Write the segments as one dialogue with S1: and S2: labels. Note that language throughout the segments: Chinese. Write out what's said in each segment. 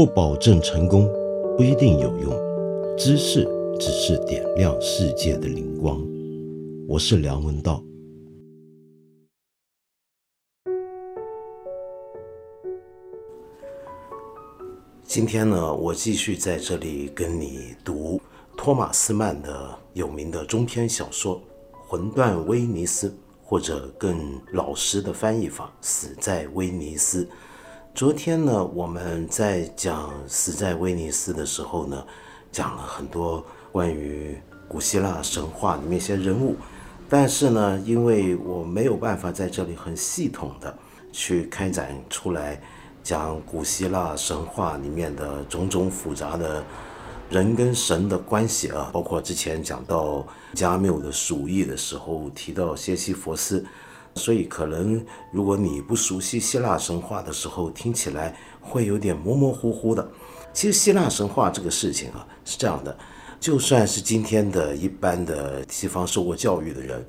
S1: 不保证成功，不一定有用。知识只是点亮世界的灵光。我是梁文道。今天呢，我继续在这里跟你读托马斯曼的有名的中篇小说《魂断威尼斯》，或者更老实的翻译法《死在威尼斯》。昨天呢，我们在讲《死在威尼斯》的时候呢，讲了很多关于古希腊神话里面一些人物，但是呢，因为我没有办法在这里很系统的去开展出来。讲古希腊神话里面的种种复杂的人跟神的关系啊，包括之前讲到加缪的《鼠疫》的时候提到谢西佛斯，所以可能如果你不熟悉希腊神话的时候，听起来会有点模模糊糊的。其实希腊神话这个事情啊是这样的，就算是今天的一般的西方受过教育的人，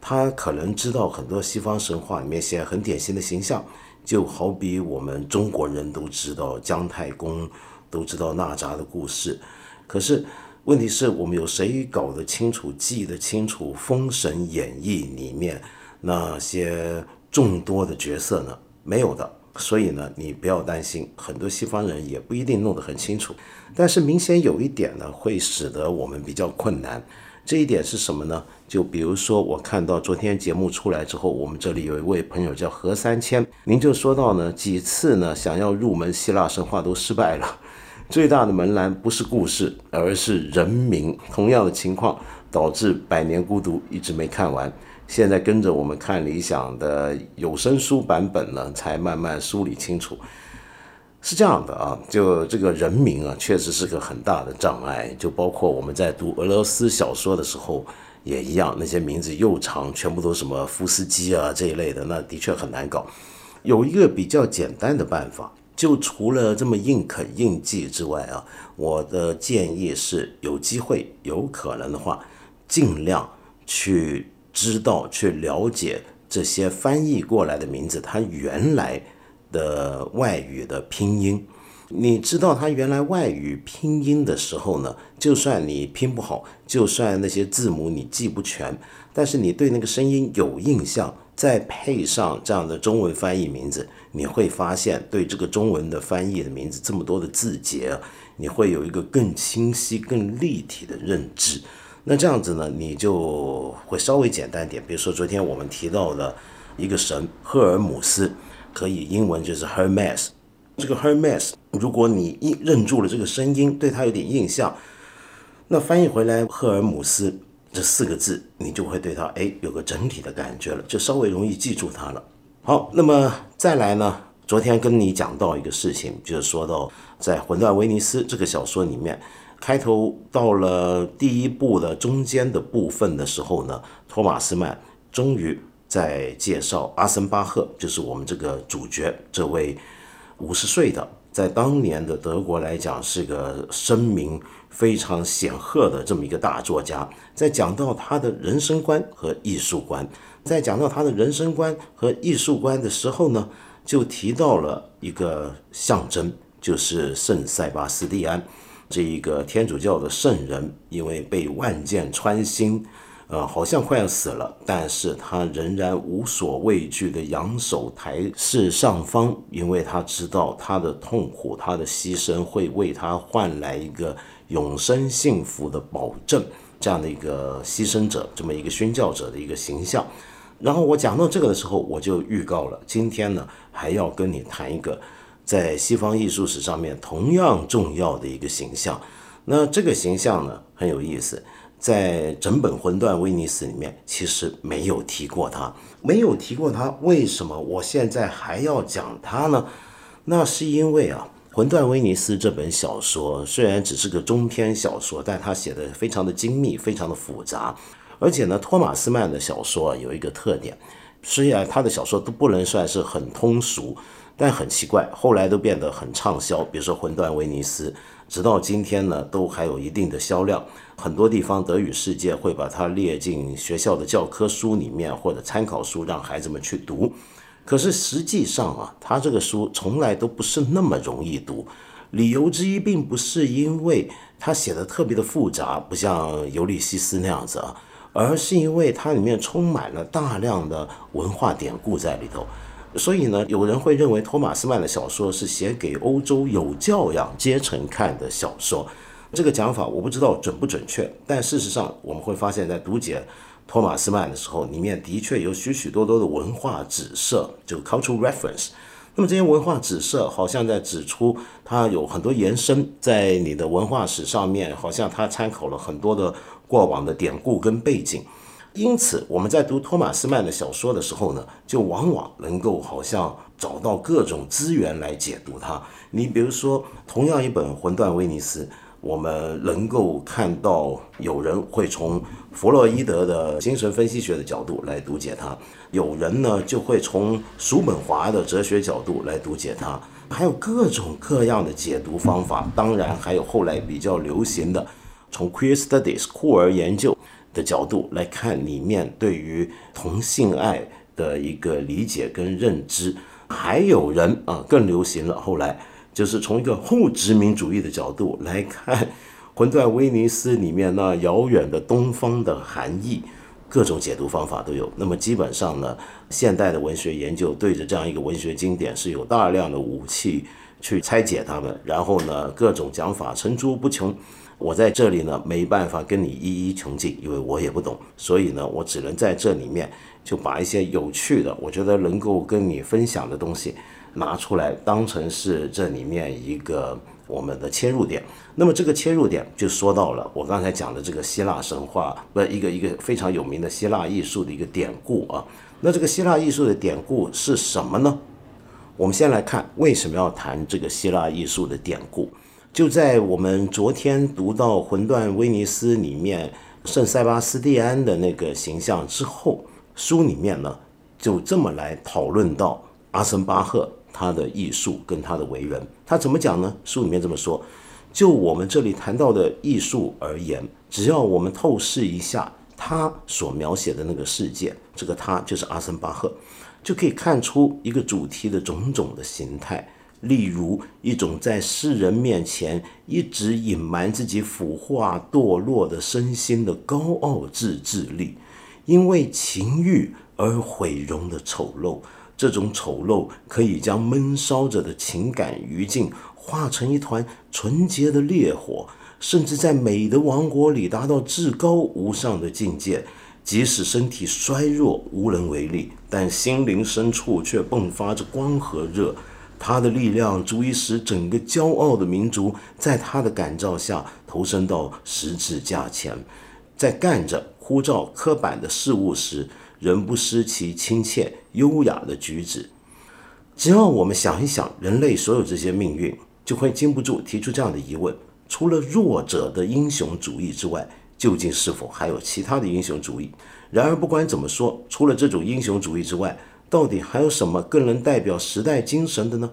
S1: 他可能知道很多西方神话里面一些很典型的形象。就好比我们中国人都知道姜太公，都知道哪吒的故事，可是问题是我们有谁搞得清楚、记得清楚《封神演义》里面那些众多的角色呢？没有的。所以呢，你不要担心，很多西方人也不一定弄得很清楚。但是明显有一点呢，会使得我们比较困难。这一点是什么呢？就比如说，我看到昨天节目出来之后，我们这里有一位朋友叫何三千，您就说到呢，几次呢想要入门希腊神话都失败了，最大的门栏不是故事，而是人名。同样的情况导致《百年孤独》一直没看完，现在跟着我们看理想的有声书版本呢，才慢慢梳理清楚。是这样的啊，就这个人名啊，确实是个很大的障碍。就包括我们在读俄罗斯小说的时候也一样，那些名字又长，全部都什么夫斯基啊这一类的，那的确很难搞。有一个比较简单的办法，就除了这么硬啃硬记之外啊，我的建议是有机会、有可能的话，尽量去知道、去了解这些翻译过来的名字，它原来。的外语的拼音，你知道它原来外语拼音的时候呢？就算你拼不好，就算那些字母你记不全，但是你对那个声音有印象，再配上这样的中文翻译名字，你会发现对这个中文的翻译的名字这么多的字节，你会有一个更清晰、更立体的认知。那这样子呢，你就会稍微简单点。比如说昨天我们提到的一个神赫尔姆斯。可以，英文就是 Hermes。这个 Hermes，如果你一认住了这个声音，对它有点印象，那翻译回来赫尔姆斯这四个字，你就会对它哎有个整体的感觉了，就稍微容易记住它了。好，那么再来呢？昨天跟你讲到一个事情，就是说到在《魂断威尼斯》这个小说里面，开头到了第一部的中间的部分的时候呢，托马斯曼终于。在介绍阿森巴赫，就是我们这个主角，这位五十岁的，在当年的德国来讲是个声名非常显赫的这么一个大作家。在讲到他的人生观和艺术观，在讲到他的人生观和艺术观的时候呢，就提到了一个象征，就是圣塞巴斯蒂安这一个天主教的圣人，因为被万箭穿心。呃，好像快要死了，但是他仍然无所畏惧的扬手抬视上方，因为他知道他的痛苦，他的牺牲会为他换来一个永生幸福的保证，这样的一个牺牲者，这么一个宣教者的一个形象。然后我讲到这个的时候，我就预告了，今天呢还要跟你谈一个在西方艺术史上面同样重要的一个形象。那这个形象呢很有意思。在整本《魂断威尼斯》里面，其实没有提过他，没有提过他。为什么我现在还要讲他呢？那是因为啊，《魂断威尼斯》这本小说虽然只是个中篇小说，但他写的非常的精密，非常的复杂。而且呢，托马斯曼的小说有一个特点，虽然他的小说都不能算是很通俗，但很奇怪，后来都变得很畅销。比如说《魂断威尼斯》。直到今天呢，都还有一定的销量。很多地方德语世界会把它列进学校的教科书里面，或者参考书，让孩子们去读。可是实际上啊，他这个书从来都不是那么容易读，理由之一并不是因为他写的特别的复杂，不像尤利西斯那样子啊，而是因为它里面充满了大量的文化典故在里头。所以呢，有人会认为托马斯曼的小说是写给欧洲有教养阶层看的小说。这个讲法我不知道准不准确，但事实上我们会发现，在读解托马斯曼的时候，里面的确有许许多多的文化指涉，就 cultural reference。那么这些文化指涉好像在指出它有很多延伸，在你的文化史上面，好像它参考了很多的过往的典故跟背景。因此，我们在读托马斯曼的小说的时候呢，就往往能够好像找到各种资源来解读它。你比如说，同样一本《魂断威尼斯》，我们能够看到有人会从弗洛伊德的精神分析学的角度来读解它，有人呢就会从叔本华的哲学角度来读解它，还有各种各样的解读方法。当然，还有后来比较流行的，从 queer studies 酷儿研究。的角度来看，里面对于同性爱的一个理解跟认知，还有人啊更流行了。后来就是从一个后殖民主义的角度来看《魂断威尼斯》里面那遥远的东方的含义，各种解读方法都有。那么基本上呢，现代的文学研究对着这样一个文学经典是有大量的武器去拆解它们，然后呢，各种讲法层出不穷。我在这里呢，没办法跟你一一穷尽，因为我也不懂，所以呢，我只能在这里面就把一些有趣的，我觉得能够跟你分享的东西拿出来，当成是这里面一个我们的切入点。那么这个切入点就说到了我刚才讲的这个希腊神话，不，一个一个非常有名的希腊艺术的一个典故啊。那这个希腊艺术的典故是什么呢？我们先来看为什么要谈这个希腊艺术的典故。就在我们昨天读到《魂断威尼斯》里面圣塞巴斯蒂安的那个形象之后，书里面呢就这么来讨论到阿森巴赫他的艺术跟他的为人。他怎么讲呢？书里面这么说：就我们这里谈到的艺术而言，只要我们透视一下他所描写的那个世界，这个他就是阿森巴赫，就可以看出一个主题的种种的形态。例如，一种在世人面前一直隐瞒自己腐化堕落的身心的高傲自制力，因为情欲而毁容的丑陋。这种丑陋可以将闷烧着的情感余烬化成一团纯洁的烈火，甚至在美的王国里达到至高无上的境界。即使身体衰弱无能为力，但心灵深处却迸发着光和热。他的力量足以使整个骄傲的民族在他的感召下投身到十字架前，在干着枯燥刻板的事物时，仍不失其亲切优雅的举止。只要我们想一想人类所有这些命运，就会禁不住提出这样的疑问：除了弱者的英雄主义之外，究竟是否还有其他的英雄主义？然而，不管怎么说，除了这种英雄主义之外，到底还有什么更能代表时代精神的呢？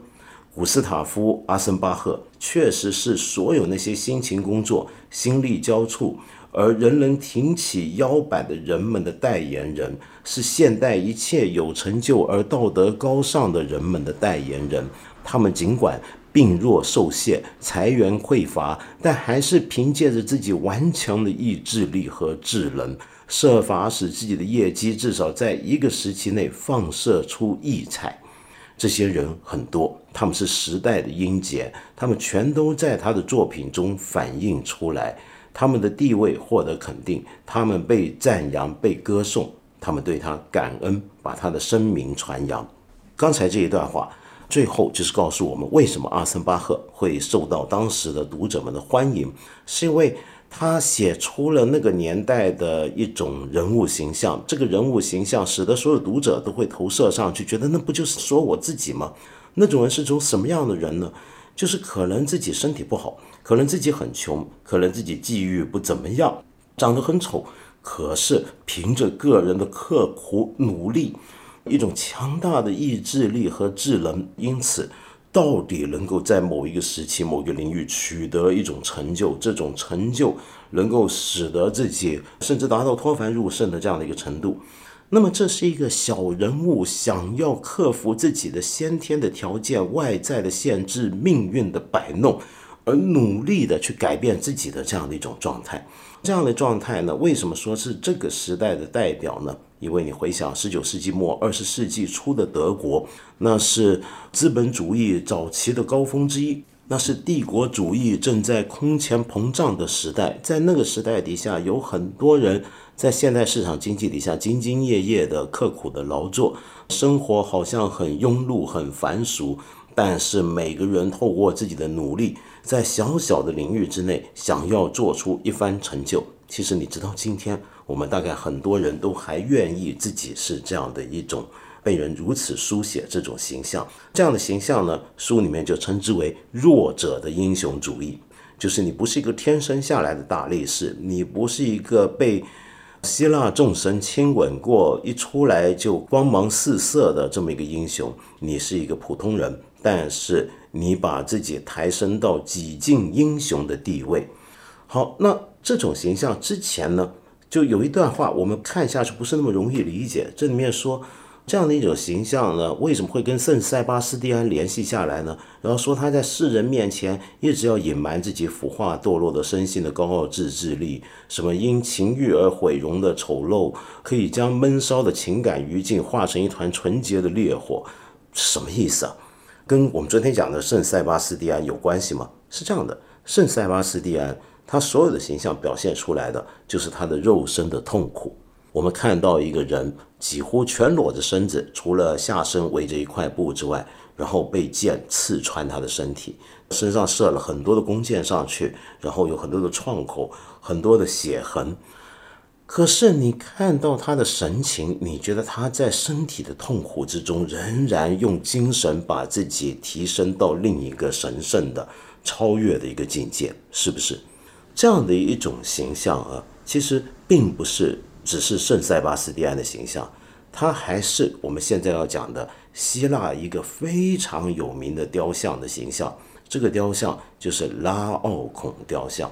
S1: 古斯塔夫·阿森巴赫确实是所有那些辛勤工作、心力交瘁而人人挺起腰板的人们的代言人，是现代一切有成就而道德高尚的人们的代言人。他们尽管病弱受限、财源匮乏，但还是凭借着自己顽强的意志力和智能。设法使自己的业绩至少在一个时期内放射出异彩。这些人很多，他们是时代的英杰，他们全都在他的作品中反映出来。他们的地位获得肯定，他们被赞扬、被歌颂，他们对他感恩，把他的声名传扬。刚才这一段话，最后就是告诉我们，为什么阿森巴赫会受到当时的读者们的欢迎，是因为。他写出了那个年代的一种人物形象，这个人物形象使得所有读者都会投射上去，觉得那不就是说我自己吗？那种人是种什么样的人呢？就是可能自己身体不好，可能自己很穷，可能自己际遇不怎么样，长得很丑，可是凭着个人的刻苦努力，一种强大的意志力和智能，因此。到底能够在某一个时期、某一个领域取得一种成就，这种成就能够使得自己甚至达到脱凡入圣的这样的一个程度，那么这是一个小人物想要克服自己的先天的条件、外在的限制、命运的摆弄，而努力的去改变自己的这样的一种状态。这样的状态呢，为什么说是这个时代的代表呢？因为你回想十九世纪末、二十世纪初的德国，那是资本主义早期的高峰之一。那是帝国主义正在空前膨胀的时代，在那个时代底下，有很多人在现代市场经济底下兢兢业业的刻苦的劳作，生活好像很庸碌、很凡俗，但是每个人透过自己的努力，在小小的领域之内，想要做出一番成就。其实你知道，今天我们大概很多人都还愿意自己是这样的一种。被人如此书写这种形象，这样的形象呢，书里面就称之为弱者的英雄主义。就是你不是一个天生下来的大力士，你不是一个被希腊众神亲吻过，一出来就光芒四射的这么一个英雄，你是一个普通人，但是你把自己抬升到几近英雄的地位。好，那这种形象之前呢，就有一段话，我们看下去不是那么容易理解。这里面说。这样的一种形象呢，为什么会跟圣塞巴斯蒂安联系下来呢？然后说他在世人面前一直要隐瞒自己腐化堕落的身心的高傲自制力，什么因情欲而毁容的丑陋，可以将闷烧的情感余烬化成一团纯洁的烈火，什么意思啊？跟我们昨天讲的圣塞巴斯蒂安有关系吗？是这样的，圣塞巴斯蒂安他所有的形象表现出来的就是他的肉身的痛苦。我们看到一个人几乎全裸着身子，除了下身围着一块布之外，然后被剑刺穿他的身体，身上射了很多的弓箭上去，然后有很多的创口，很多的血痕。可是你看到他的神情，你觉得他在身体的痛苦之中，仍然用精神把自己提升到另一个神圣的、超越的一个境界，是不是？这样的一种形象啊，其实并不是。只是圣塞巴斯蒂安的形象，它还是我们现在要讲的希腊一个非常有名的雕像的形象。这个雕像就是拉奥孔雕像。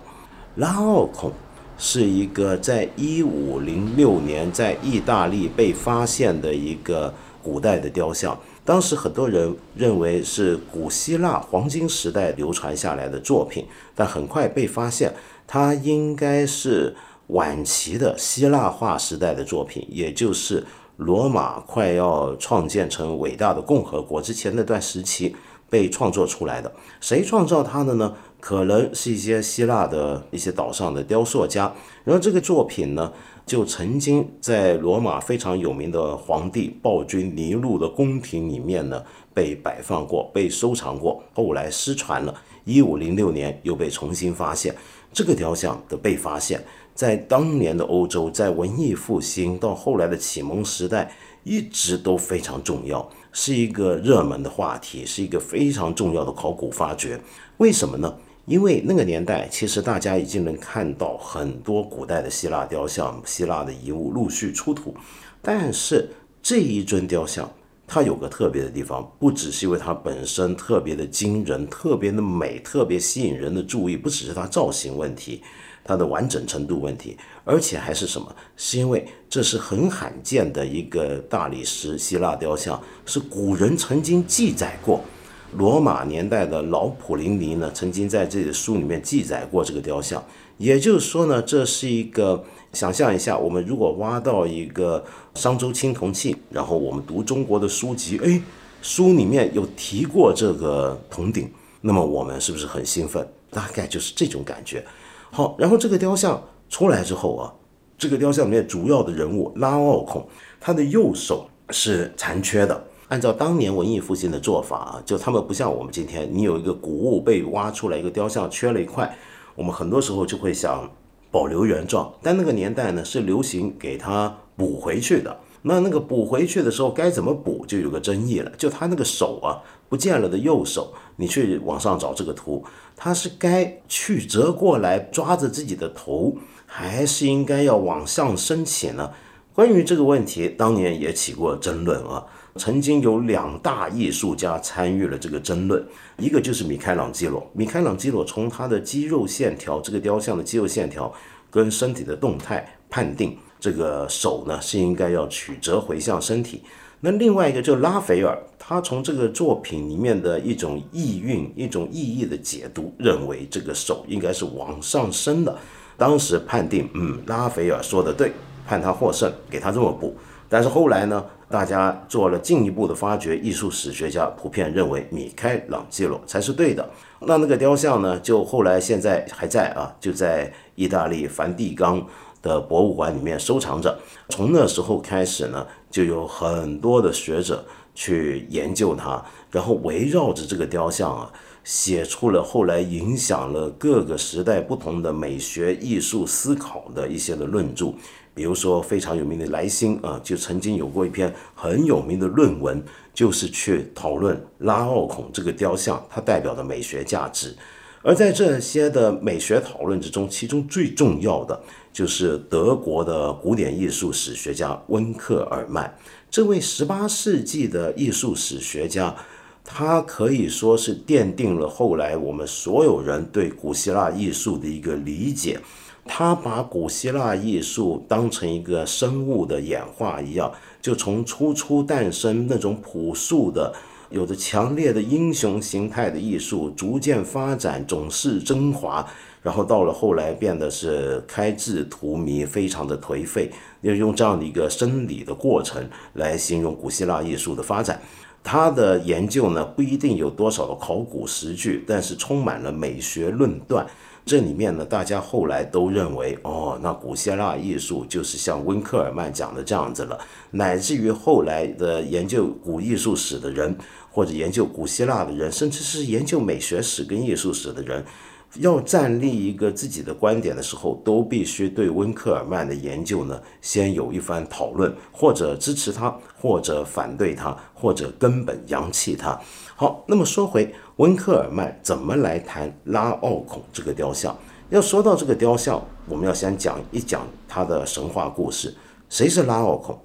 S1: 拉奥孔是一个在一五零六年在意大利被发现的一个古代的雕像，当时很多人认为是古希腊黄金时代流传下来的作品，但很快被发现，它应该是。晚期的希腊化时代的作品，也就是罗马快要创建成伟大的共和国之前那段时期被创作出来的。谁创造它的呢？可能是一些希腊的一些岛上的雕塑家。然后这个作品呢，就曾经在罗马非常有名的皇帝暴君尼禄的宫廷里面呢被摆放过、被收藏过。后来失传了，一五零六年又被重新发现。这个雕像的被发现。在当年的欧洲，在文艺复兴到后来的启蒙时代，一直都非常重要，是一个热门的话题，是一个非常重要的考古发掘。为什么呢？因为那个年代，其实大家已经能看到很多古代的希腊雕像、希腊的遗物陆续出土，但是这一尊雕像，它有个特别的地方，不只是因为它本身特别的惊人、特别的美、特别吸引人的注意，不只是它造型问题。它的完整程度问题，而且还是什么？是因为这是很罕见的一个大理石希腊雕像，是古人曾经记载过。罗马年代的老普林尼呢，曾经在这个书里面记载过这个雕像。也就是说呢，这是一个想象一下，我们如果挖到一个商周青铜器，然后我们读中国的书籍，哎，书里面有提过这个铜鼎，那么我们是不是很兴奋？大概就是这种感觉。好，然后这个雕像出来之后啊，这个雕像里面主要的人物拉奥孔，他的右手是残缺的。按照当年文艺复兴的做法啊，就他们不像我们今天，你有一个古物被挖出来，一个雕像缺了一块，我们很多时候就会想保留原状。但那个年代呢，是流行给它补回去的。那那个补回去的时候该怎么补，就有个争议了。就他那个手啊不见了的右手，你去网上找这个图。他是该曲折过来抓着自己的头，还是应该要往上升起呢？关于这个问题，当年也起过争论啊。曾经有两大艺术家参与了这个争论，一个就是米开朗基罗。米开朗基罗从他的肌肉线条，这个雕像的肌肉线条跟身体的动态判定，这个手呢是应该要曲折回向身体。那另外一个就拉斐尔，他从这个作品里面的一种意蕴、一种意义的解读，认为这个手应该是往上升的。当时判定，嗯，拉斐尔说的对，判他获胜，给他这么补。但是后来呢，大家做了进一步的发掘，艺术史学家普遍认为米开朗基罗才是对的。那那个雕像呢，就后来现在还在啊，就在意大利梵蒂冈。的博物馆里面收藏着。从那时候开始呢，就有很多的学者去研究它，然后围绕着这个雕像啊，写出了后来影响了各个时代不同的美学艺术思考的一些的论著。比如说非常有名的莱辛啊，就曾经有过一篇很有名的论文，就是去讨论拉奥孔这个雕像它代表的美学价值。而在这些的美学讨论之中，其中最重要的就是德国的古典艺术史学家温克尔曼。这位十八世纪的艺术史学家，他可以说是奠定了后来我们所有人对古希腊艺术的一个理解。他把古希腊艺术当成一个生物的演化一样，就从初初诞生那种朴素的。有着强烈的英雄形态的艺术，逐渐发展，总是升华，然后到了后来变得是开智荼蘼，非常的颓废。要用这样的一个生理的过程来形容古希腊艺术的发展。他的研究呢，不一定有多少的考古实据，但是充满了美学论断。这里面呢，大家后来都认为，哦，那古希腊艺术就是像温克尔曼讲的这样子了，乃至于后来的研究古艺术史的人，或者研究古希腊的人，甚至是研究美学史跟艺术史的人。要站立一个自己的观点的时候，都必须对温克尔曼的研究呢，先有一番讨论，或者支持他，或者反对他，或者根本扬弃他。好，那么说回温克尔曼怎么来谈拉奥孔这个雕像？要说到这个雕像，我们要先讲一讲他的神话故事。谁是拉奥孔？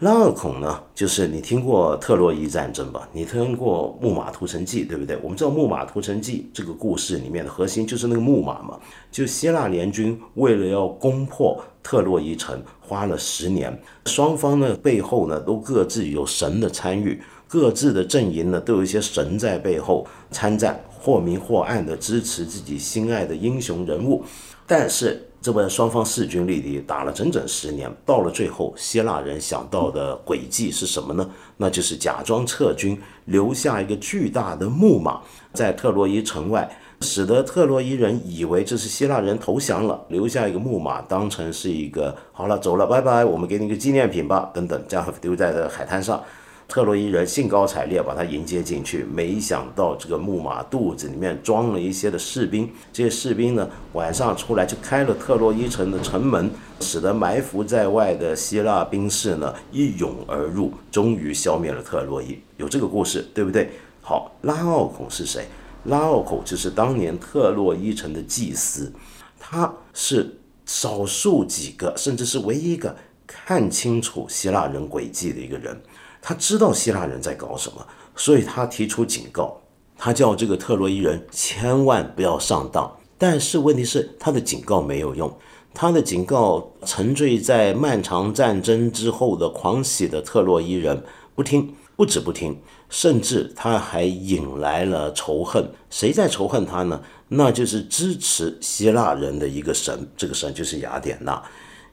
S1: 拉奥孔呢，就是你听过特洛伊战争吧？你听过《木马屠城记》，对不对？我们知道《木马屠城记》这个故事里面的核心就是那个木马嘛。就希腊联军为了要攻破特洛伊城，花了十年，双方呢背后呢都各自有神的参与，各自的阵营呢都有一些神在背后参战，或明或暗的支持自己心爱的英雄人物，但是。这么双方势均力敌，打了整整十年，到了最后，希腊人想到的诡计是什么呢？那就是假装撤军，留下一个巨大的木马在特洛伊城外，使得特洛伊人以为这是希腊人投降了，留下一个木马当成是一个好了，走了，拜拜，我们给你个纪念品吧，等等，这样丢在这海滩上。特洛伊人兴高采烈把他迎接进去，没想到这个木马肚子里面装了一些的士兵，这些士兵呢晚上出来就开了特洛伊城的城门，使得埋伏在外的希腊兵士呢一涌而入，终于消灭了特洛伊。有这个故事，对不对？好，拉奥孔是谁？拉奥孔就是当年特洛伊城的祭司，他是少数几个，甚至是唯一一个看清楚希腊人诡计的一个人。他知道希腊人在搞什么，所以他提出警告，他叫这个特洛伊人千万不要上当。但是问题是，他的警告没有用，他的警告沉醉在漫长战争之后的狂喜的特洛伊人不听，不止不听，甚至他还引来了仇恨。谁在仇恨他呢？那就是支持希腊人的一个神，这个神就是雅典娜。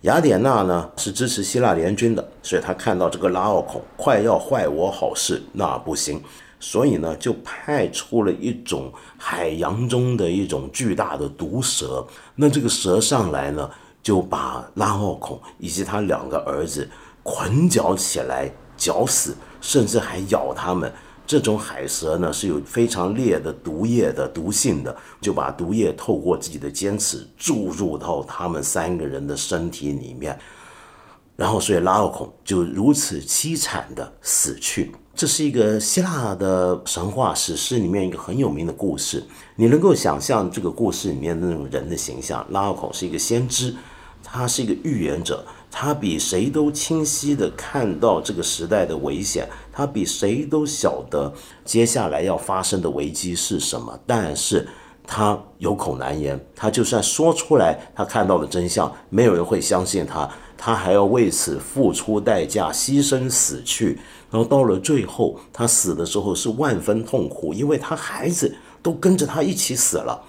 S1: 雅典娜呢是支持希腊联军的，所以他看到这个拉奥孔快要坏我好事，那不行，所以呢就派出了一种海洋中的一种巨大的毒蛇，那这个蛇上来呢就把拉奥孔以及他两个儿子捆绞起来绞死，甚至还咬他们。这种海蛇呢是有非常烈的毒液的毒性的，就把毒液透过自己的尖齿注入到他们三个人的身体里面，然后所以拉奥孔就如此凄惨的死去。这是一个希腊的神话史诗里面一个很有名的故事。你能够想象这个故事里面那种人的形象，拉奥孔是一个先知，他是一个预言者。他比谁都清晰地看到这个时代的危险，他比谁都晓得接下来要发生的危机是什么。但是他有口难言，他就算说出来，他看到的真相，没有人会相信他，他还要为此付出代价，牺牲死去。然后到了最后，他死的时候是万分痛苦，因为他孩子都跟着他一起死了。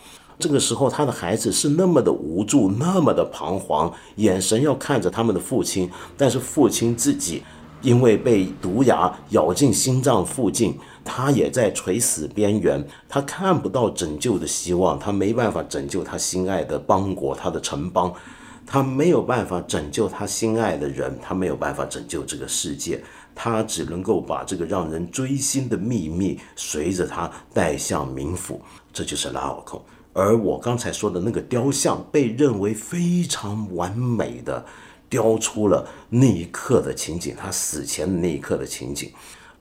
S1: 这个时候，他的孩子是那么的无助，那么的彷徨，眼神要看着他们的父亲，但是父亲自己因为被毒牙咬进心脏附近，他也在垂死边缘，他看不到拯救的希望，他没办法拯救他心爱的邦国，他的城邦，他没有办法拯救他心爱的人，他没有办法拯救这个世界。他只能够把这个让人追心的秘密随着他带向冥府，这就是拉奥孔。而我刚才说的那个雕像，被认为非常完美的雕出了那一刻的情景，他死前的那一刻的情景。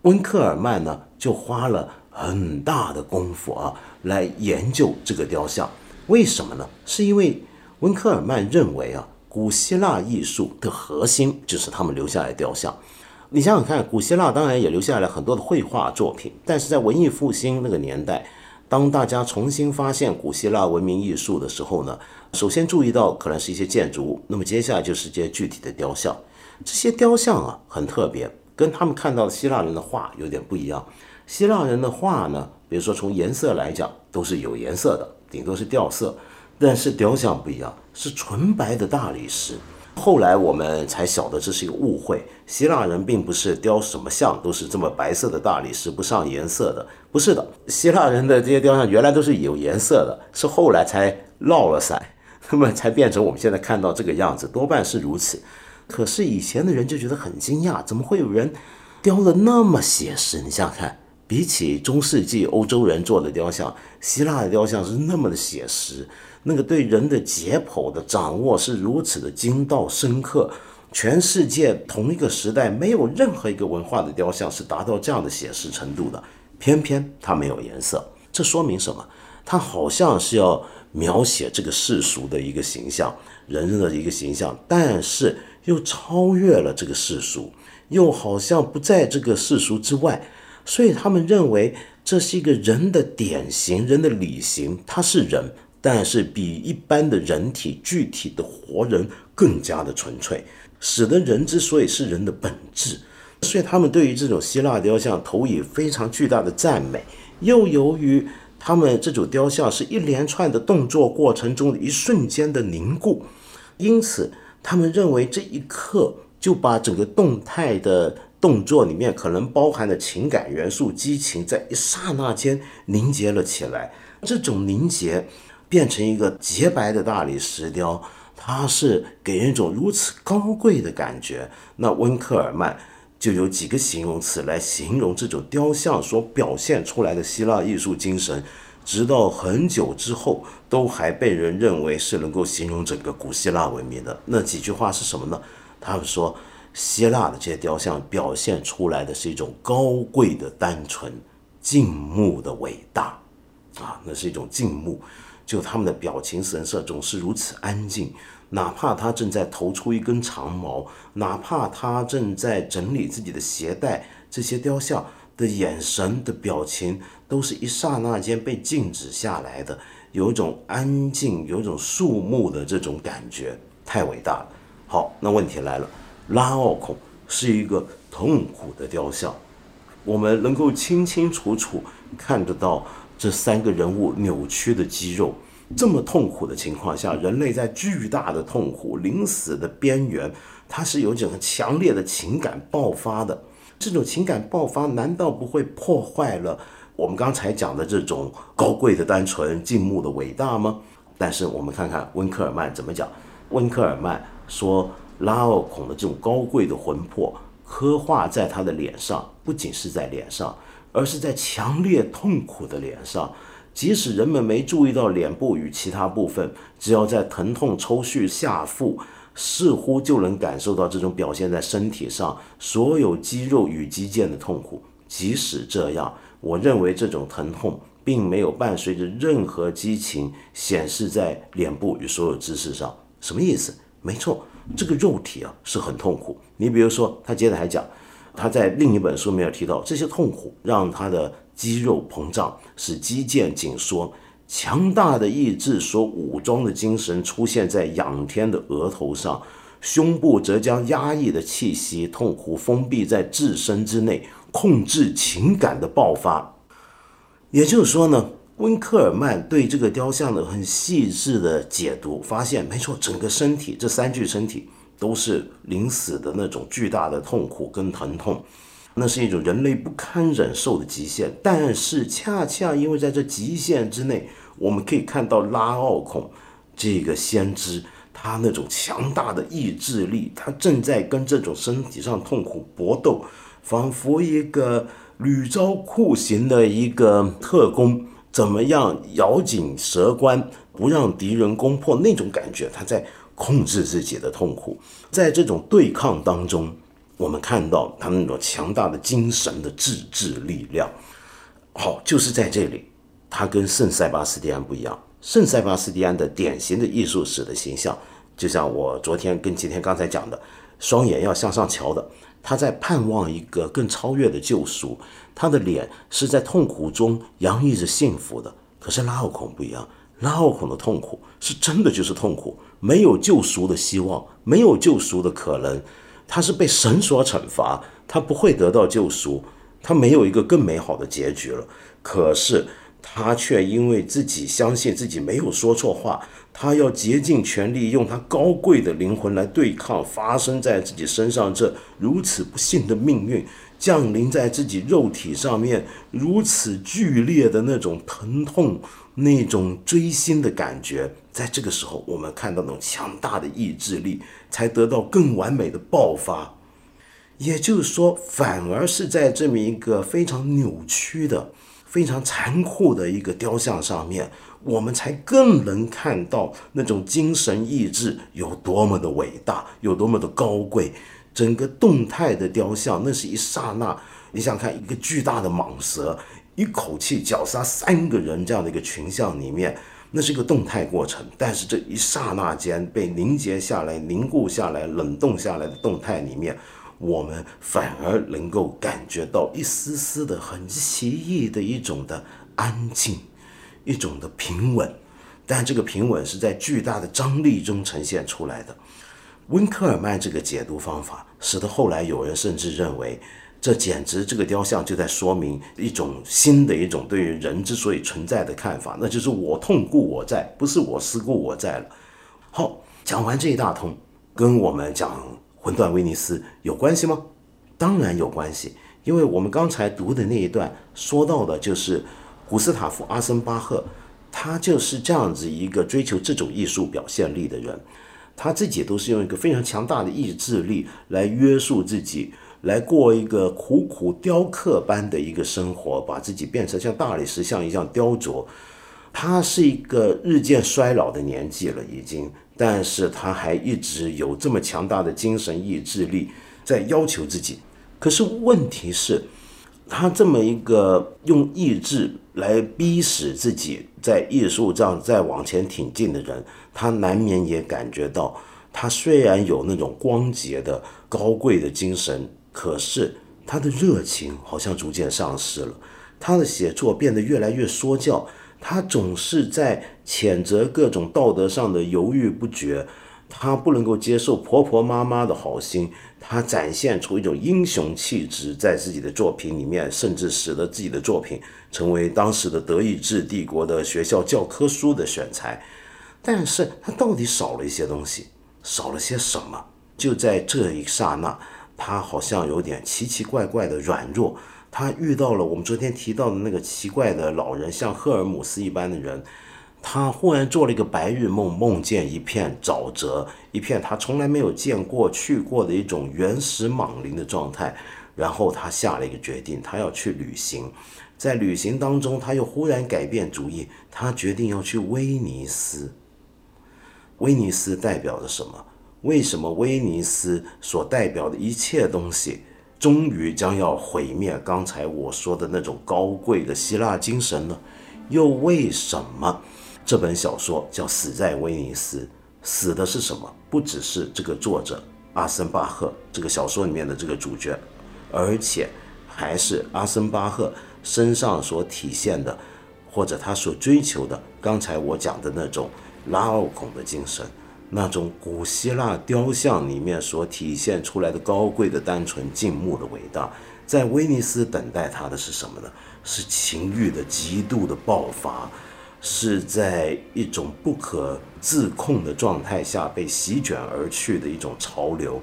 S1: 温克尔曼呢，就花了很大的功夫啊，来研究这个雕像。为什么呢？是因为温克尔曼认为啊，古希腊艺术的核心就是他们留下来的雕像。你想想看，古希腊当然也留下来很多的绘画作品，但是在文艺复兴那个年代，当大家重新发现古希腊文明艺术的时候呢，首先注意到可能是一些建筑物，那么接下来就是这些具体的雕像。这些雕像啊很特别，跟他们看到的希腊人的画有点不一样。希腊人的画呢，比如说从颜色来讲都是有颜色的，顶多是掉色，但是雕像不一样，是纯白的大理石。后来我们才晓得这是一个误会，希腊人并不是雕什么像都是这么白色的大理石不上颜色的，不是的，希腊人的这些雕像原来都是有颜色的，是后来才落了色，那么才变成我们现在看到这个样子，多半是如此。可是以前的人就觉得很惊讶，怎么会有人雕的那么写实？你想想看，比起中世纪欧洲人做的雕像，希腊的雕像是那么的写实。那个对人的解剖的掌握是如此的精到深刻，全世界同一个时代没有任何一个文化的雕像是达到这样的写实程度的，偏偏它没有颜色，这说明什么？它好像是要描写这个世俗的一个形象，人的一个形象，但是又超越了这个世俗，又好像不在这个世俗之外，所以他们认为这是一个人的典型，人的理型，他是人。但是比一般的人体具体的活人更加的纯粹，使得人之所以是人的本质，所以他们对于这种希腊雕像投以非常巨大的赞美。又由于他们这种雕像是一连串的动作过程中的一瞬间的凝固，因此他们认为这一刻就把整个动态的动作里面可能包含的情感元素、激情，在一刹那间凝结了起来。这种凝结。变成一个洁白的大理石雕，它是给人一种如此高贵的感觉。那温克尔曼就有几个形容词来形容这种雕像所表现出来的希腊艺术精神，直到很久之后都还被人认为是能够形容整个古希腊文明的。那几句话是什么呢？他们说，希腊的这些雕像表现出来的是一种高贵的单纯、静穆的伟大，啊，那是一种静穆。就他们的表情神色总是如此安静，哪怕他正在投出一根长矛，哪怕他正在整理自己的鞋带，这些雕像的眼神的表情都是一刹那间被静止下来的，有一种安静，有一种肃穆的这种感觉，太伟大了。好，那问题来了，拉奥孔是一个痛苦的雕像，我们能够清清楚楚看得到。这三个人物扭曲的肌肉，这么痛苦的情况下，人类在巨大的痛苦、临死的边缘，他是有种强烈的情感爆发的。这种情感爆发，难道不会破坏了我们刚才讲的这种高贵的单纯、静穆的伟大吗？但是我们看看温克尔曼怎么讲。温克尔曼说，拉奥孔的这种高贵的魂魄刻画在他的脸上，不仅是在脸上。而是在强烈痛苦的脸上，即使人们没注意到脸部与其他部分，只要在疼痛抽搐下腹，似乎就能感受到这种表现在身体上所有肌肉与肌腱的痛苦。即使这样，我认为这种疼痛并没有伴随着任何激情显示在脸部与所有姿势上。什么意思？没错，这个肉体啊是很痛苦。你比如说，他接着还讲。他在另一本书里面提到，这些痛苦让他的肌肉膨胀，使肌腱紧缩，强大的意志所武装的精神出现在仰天的额头上，胸部则将压抑的气息、痛苦封闭在自身之内，控制情感的爆发。也就是说呢，温克尔曼对这个雕像的很细致的解读，发现没错，整个身体这三具身体都是临死的那种巨大的痛苦跟疼痛。那是一种人类不堪忍受的极限，但是恰恰因为在这极限之内，我们可以看到拉奥孔这个先知，他那种强大的意志力，他正在跟这种身体上痛苦搏斗，仿佛一个屡遭酷刑的一个特工，怎么样咬紧舌关，不让敌人攻破那种感觉，他在控制自己的痛苦，在这种对抗当中。我们看到他那种强大的精神的自制力量，好，就是在这里，他跟圣塞巴斯蒂安不一样。圣塞巴斯蒂安的典型的艺术史的形象，就像我昨天跟今天刚才讲的，双眼要向上瞧的，他在盼望一个更超越的救赎。他的脸是在痛苦中洋溢着幸福的。可是拉奥孔不一样，拉奥孔的痛苦是真的就是痛苦，没有救赎的希望，没有救赎的可能。他是被神所惩罚，他不会得到救赎，他没有一个更美好的结局了。可是他却因为自己相信自己没有说错话，他要竭尽全力用他高贵的灵魂来对抗发生在自己身上这如此不幸的命运，降临在自己肉体上面如此剧烈的那种疼痛。那种锥心的感觉，在这个时候，我们看到那种强大的意志力，才得到更完美的爆发。也就是说，反而是在这么一个非常扭曲的、非常残酷的一个雕像上面，我们才更能看到那种精神意志有多么的伟大，有多么的高贵。整个动态的雕像，那是一刹那，你想看一个巨大的蟒蛇。一口气绞杀三个人，这样的一个群像里面，那是一个动态过程。但是这一刹那间被凝结下来、凝固下来、冷冻下来的动态里面，我们反而能够感觉到一丝丝的很奇异的一种的安静，一种的平稳。但这个平稳是在巨大的张力中呈现出来的。温克尔曼这个解读方法，使得后来有人甚至认为。这简直，这个雕像就在说明一种新的一种对于人之所以存在的看法，那就是我痛故我在，不是我思故我在了。好，讲完这一大通，跟我们讲魂断威尼斯有关系吗？当然有关系，因为我们刚才读的那一段说到的就是古斯塔夫阿森巴赫，他就是这样子一个追求这种艺术表现力的人，他自己都是用一个非常强大的意志力来约束自己。来过一个苦苦雕刻般的一个生活，把自己变成像大理石像一样雕琢。他是一个日渐衰老的年纪了，已经，但是他还一直有这么强大的精神意志力在要求自己。可是问题是，他这么一个用意志来逼使自己在艺术上再往前挺进的人，他难免也感觉到，他虽然有那种光洁的高贵的精神。可是他的热情好像逐渐丧失了，他的写作变得越来越说教，他总是在谴责各种道德上的犹豫不决，他不能够接受婆婆妈妈的好心，他展现出一种英雄气质，在自己的作品里面，甚至使得自己的作品成为当时的德意志帝国的学校教科书的选材。但是他到底少了一些东西，少了些什么？就在这一刹那。他好像有点奇奇怪怪的软弱，他遇到了我们昨天提到的那个奇怪的老人，像赫尔姆斯一般的人。他忽然做了一个白日梦，梦见一片沼泽，一片他从来没有见过、去过的一种原始莽林的状态。然后他下了一个决定，他要去旅行。在旅行当中，他又忽然改变主意，他决定要去威尼斯。威尼斯代表着什么？为什么威尼斯所代表的一切东西，终于将要毁灭？刚才我说的那种高贵的希腊精神呢？又为什么这本小说叫《死在威尼斯》？死的是什么？不只是这个作者阿森巴赫这个小说里面的这个主角，而且还是阿森巴赫身上所体现的或者他所追求的，刚才我讲的那种拉奥孔的精神，那种古希腊雕像里面所体现出来的高贵的、单纯、静穆的伟大，在威尼斯等待他的是什么呢？是情欲的极度的爆发，是在一种不可自控的状态下被席卷而去的一种潮流。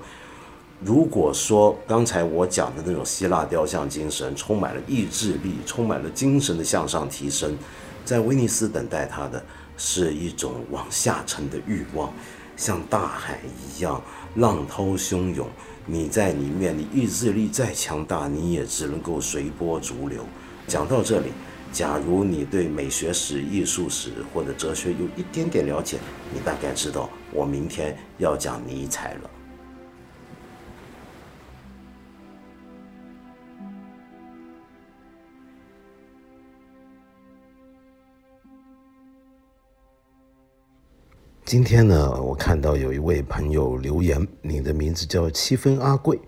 S1: 如果说刚才我讲的那种希腊雕像精神充满了意志力，充满了精神的向上提升，在威尼斯等待他的是一种往下沉的欲望，像大海一样浪涛汹涌。你在里面，你意志力再强大，你也只能够随波逐流。讲到这里，假如你对美学史、艺术史或者哲学有一点点了解，你大概知道我明天要讲尼采了。今天呢，我看到有一位朋友留言，你的名字叫七分阿贵，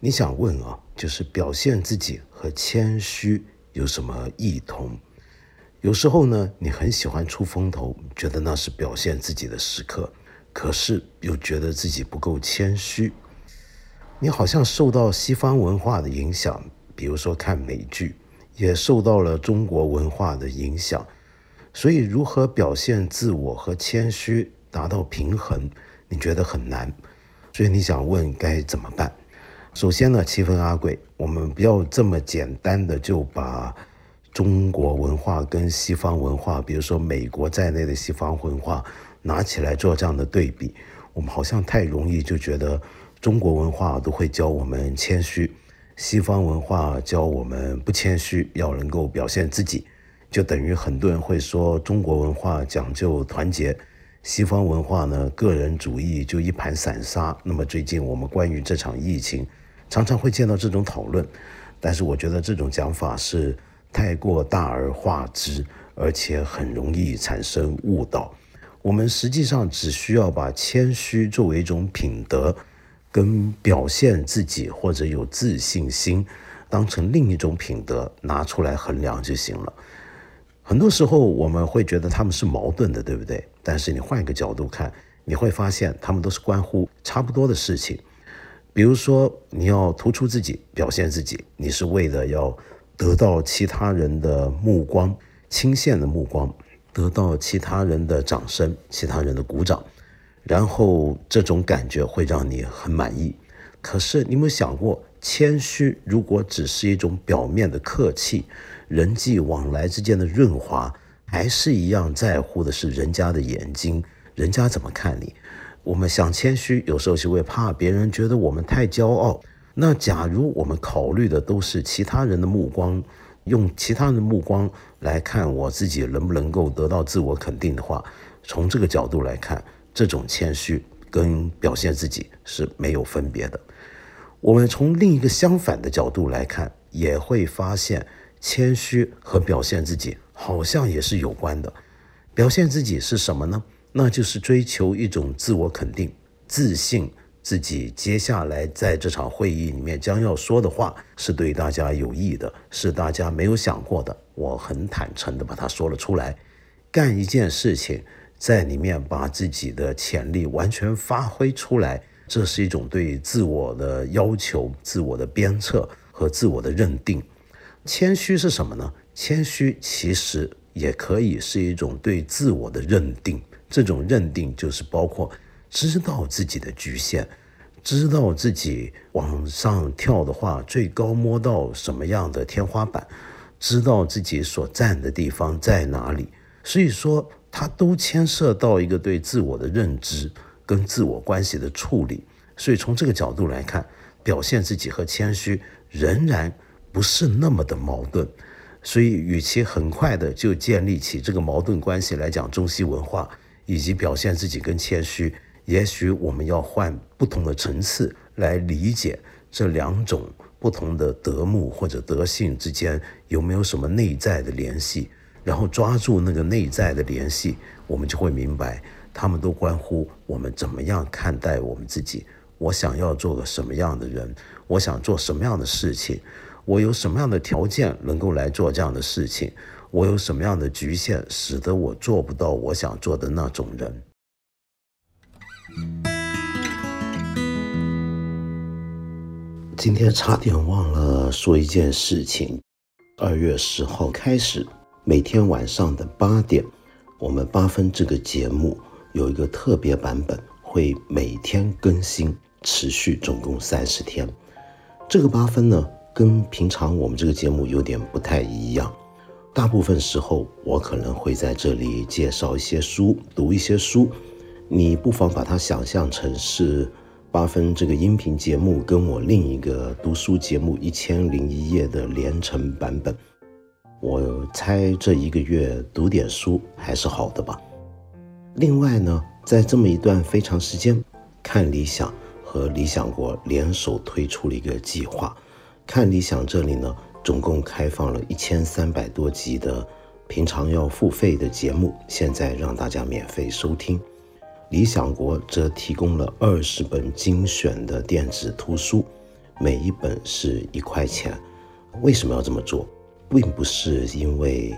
S1: 你想问啊，就是表现自己和谦虚有什么异同？有时候呢，你很喜欢出风头，觉得那是表现自己的时刻，可是又觉得自己不够谦虚。你好像受到西方文化的影响，比如说看美剧，也受到了中国文化的影响。所以，如何表现自我和谦虚达到平衡，你觉得很难。所以你想问该怎么办？首先呢，七分阿贵，我们不要这么简单的就把中国文化跟西方文化，比如说美国在内的西方文化拿起来做这样的对比。我们好像太容易就觉得中国文化都会教我们谦虚，西方文化教我们不谦虚，要能够表现自己。就等于很多人会说中国文化讲究团结，西方文化呢个人主义就一盘散沙。那么最近我们关于这场疫情，常常会见到这种讨论，但是我觉得这种讲法是太过大而化之，而且很容易产生误导。我们实际上只需要把谦虚作为一种品德，跟表现自己或者有自信心，当成另一种品德拿出来衡量就行了。很多时候我们会觉得他们是矛盾的，对不对？但是你换一个角度看，你会发现他们都是关乎差不多的事情。比如说，你要突出自己，表现自己，你是为了要得到其他人的目光、倾羡的目光，得到其他人的掌声、其他人的鼓掌，然后这种感觉会让你很满意。可是你有没有想过，谦虚如果只是一种表面的客气？人际往来之间的润滑，还是一样在乎的是人家的眼睛，人家怎么看你？我们想谦虚，有时候是会怕别人觉得我们太骄傲。那假如我们考虑的都是其他人的目光，用其他人的目光来看我自己能不能够得到自我肯定的话，从这个角度来看，这种谦虚跟表现自己是没有分别的。我们从另一个相反的角度来看，也会发现。谦虚和表现自己好像也是有关的。表现自己是什么呢？那就是追求一种自我肯定、自信，自己接下来在这场会议里面将要说的话是对大家有益的，是大家没有想过的。我很坦诚地把它说了出来。干一件事情，在里面把自己的潜力完全发挥出来，这是一种对自我的要求、自我的鞭策和自我的认定。谦虚是什么呢？谦虚其实也可以是一种对自我的认定。这种认定就是包括知道自己的局限，知道自己往上跳的话，最高摸到什么样的天花板，知道自己所站的地方在哪里。所以说，它都牵涉到一个对自我的认知跟自我关系的处理。所以从这个角度来看，表现自己和谦虚仍然。不是那么的矛盾，所以与其很快的就建立起这个矛盾关系来讲中西文化以及表现自己跟谦虚，也许我们要换不同的层次来理解这两种不同的德目或者德性之间有没有什么内在的联系，然后抓住那个内在的联系，我们就会明白，他们都关乎我们怎么样看待我们自己。我想要做个什么样的人，我想做什么样的事情。我有什么样的条件能够来做这样的事情？我有什么样的局限，使得我做不到我想做的那种人？今天差点忘了说一件事情。二月十号开始，每天晚上的八点，我们八分这个节目有一个特别版本，会每天更新，持续总共三十天。这个八分呢，跟平常我们这个节目有点不太一样。大部分时候，我可能会在这里介绍一些书，读一些书。你不妨把它想象成是八分这个音频节目跟我另一个读书节目《一千零一夜》的连成版本。我猜这一个月读点书还是好的吧。另外呢，在这么一段非常时间，看理想和理想国联手推出了一个计划。看理想这里呢。总共开放了一千三百多集的平常要付费的节目，现在让大家免费收听。理想国则提供了二十本精选的电子图书，每一本是一块钱。为什么要这么做？并不是因为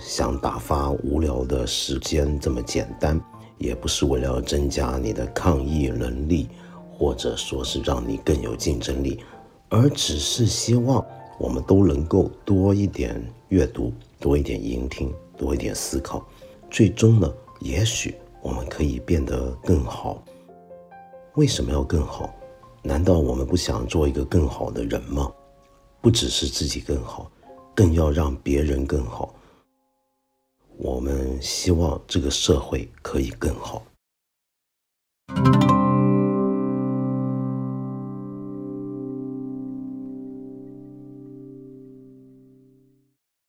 S1: 想打发无聊的时间这么简单，也不是为了增加你的抗疫能力，或者说是让你更有竞争力，而只是希望。我们都能够多一点阅读，多一点聆听，多一点思考，最终呢，也许我们可以变得更好。为什么要更好？难道我们不想做一个更好的人吗？不只是自己更好，更要让别人更好。我们希望这个社会可以更好。